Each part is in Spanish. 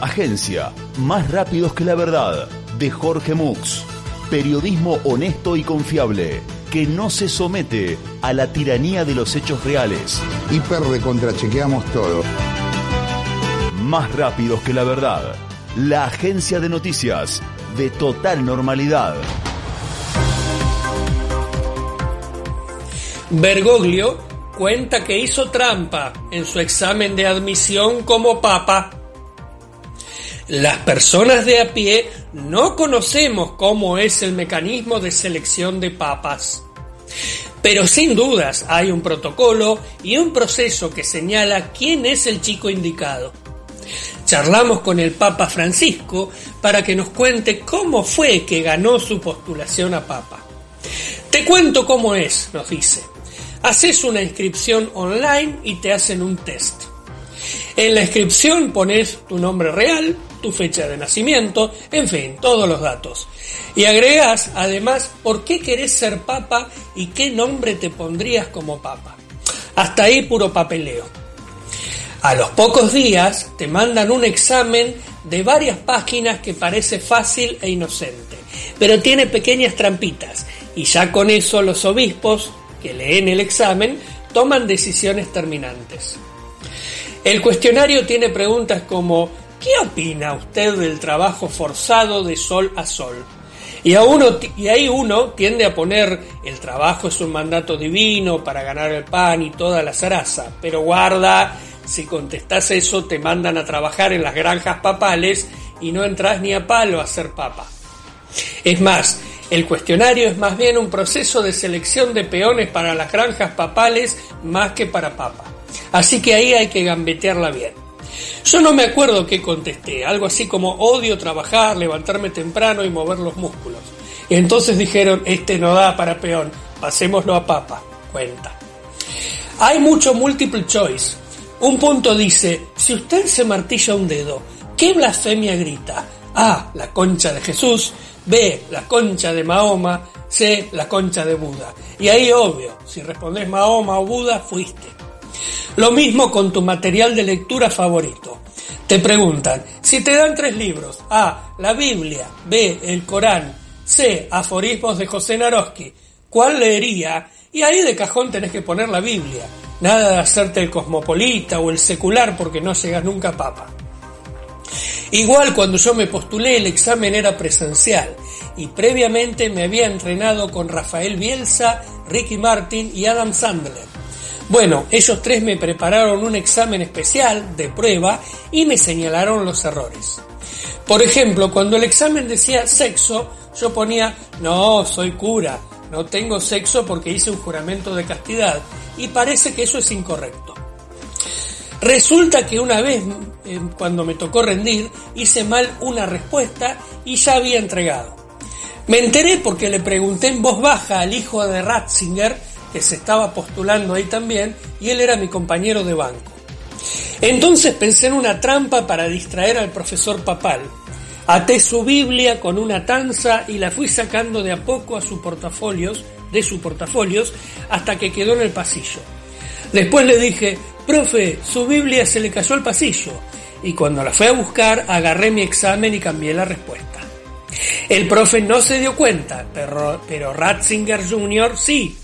Agencia, más rápidos que la verdad, de Jorge Mux. Periodismo honesto y confiable, que no se somete a la tiranía de los hechos reales. Hiper recontrachequeamos todo. Más rápidos que la verdad. La agencia de noticias de total normalidad. Bergoglio cuenta que hizo trampa en su examen de admisión como papa. Las personas de a pie no conocemos cómo es el mecanismo de selección de papas. Pero sin dudas hay un protocolo y un proceso que señala quién es el chico indicado. Charlamos con el Papa Francisco para que nos cuente cómo fue que ganó su postulación a Papa. Te cuento cómo es, nos dice. Haces una inscripción online y te hacen un test. En la inscripción pones tu nombre real, tu fecha de nacimiento, en fin, todos los datos. Y agregas además por qué querés ser papa y qué nombre te pondrías como papa. Hasta ahí puro papeleo. A los pocos días te mandan un examen de varias páginas que parece fácil e inocente, pero tiene pequeñas trampitas y ya con eso los obispos que leen el examen toman decisiones terminantes. El cuestionario tiene preguntas como ¿qué opina usted del trabajo forzado de sol a sol? Y, a uno, y ahí uno tiende a poner el trabajo es un mandato divino para ganar el pan y toda la zaraza, pero guarda, si contestas eso te mandan a trabajar en las granjas papales y no entras ni a palo a ser papa. Es más, el cuestionario es más bien un proceso de selección de peones para las granjas papales más que para papa. Así que ahí hay que gambetearla bien. Yo no me acuerdo qué contesté, algo así como odio trabajar, levantarme temprano y mover los músculos. Entonces dijeron, este no da para peón, pasémoslo a papa. Cuenta. Hay mucho multiple choice. Un punto dice, si usted se martilla un dedo, ¿qué blasfemia grita? A. La concha de Jesús. B. La concha de Mahoma. C. La concha de Buda. Y ahí obvio, si respondes Mahoma o Buda, fuiste. Lo mismo con tu material de lectura favorito. Te preguntan, si te dan tres libros, A, la Biblia, B, el Corán, C, aforismos de José Naroski, ¿cuál leería? Y ahí de cajón tenés que poner la Biblia. Nada de hacerte el cosmopolita o el secular porque no llegas nunca a papa. Igual cuando yo me postulé el examen era presencial y previamente me había entrenado con Rafael Bielsa, Ricky Martin y Adam Sandler. Bueno, ellos tres me prepararon un examen especial de prueba y me señalaron los errores. Por ejemplo, cuando el examen decía sexo, yo ponía, no, soy cura, no tengo sexo porque hice un juramento de castidad y parece que eso es incorrecto. Resulta que una vez, eh, cuando me tocó rendir, hice mal una respuesta y ya había entregado. Me enteré porque le pregunté en voz baja al hijo de Ratzinger, que se estaba postulando ahí también, y él era mi compañero de banco. Entonces pensé en una trampa para distraer al profesor papal. Até su Biblia con una tanza y la fui sacando de a poco a sus portafolios, de sus portafolios, hasta que quedó en el pasillo. Después le dije, profe, su Biblia se le cayó al pasillo. Y cuando la fui a buscar, agarré mi examen y cambié la respuesta. El profe no se dio cuenta, pero, pero Ratzinger Jr. sí.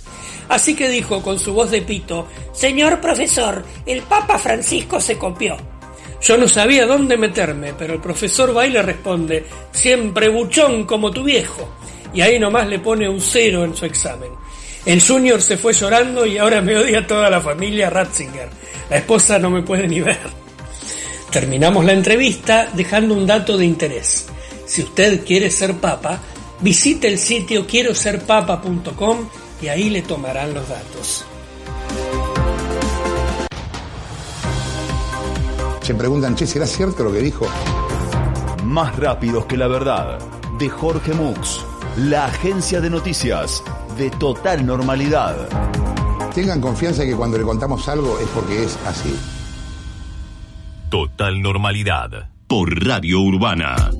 Así que dijo con su voz de pito, Señor profesor, el Papa Francisco se copió. Yo no sabía dónde meterme, pero el profesor va y le responde, siempre buchón como tu viejo. Y ahí nomás le pone un cero en su examen. El junior se fue llorando y ahora me odia toda la familia Ratzinger. La esposa no me puede ni ver. Terminamos la entrevista dejando un dato de interés. Si usted quiere ser papa, visite el sitio quiero ser papa.com y ahí le tomarán los datos. Se preguntan, che, ¿será cierto lo que dijo? Más rápidos que la verdad, de Jorge Mux, la agencia de noticias de total normalidad. Tengan confianza que cuando le contamos algo es porque es así. Total normalidad por Radio Urbana.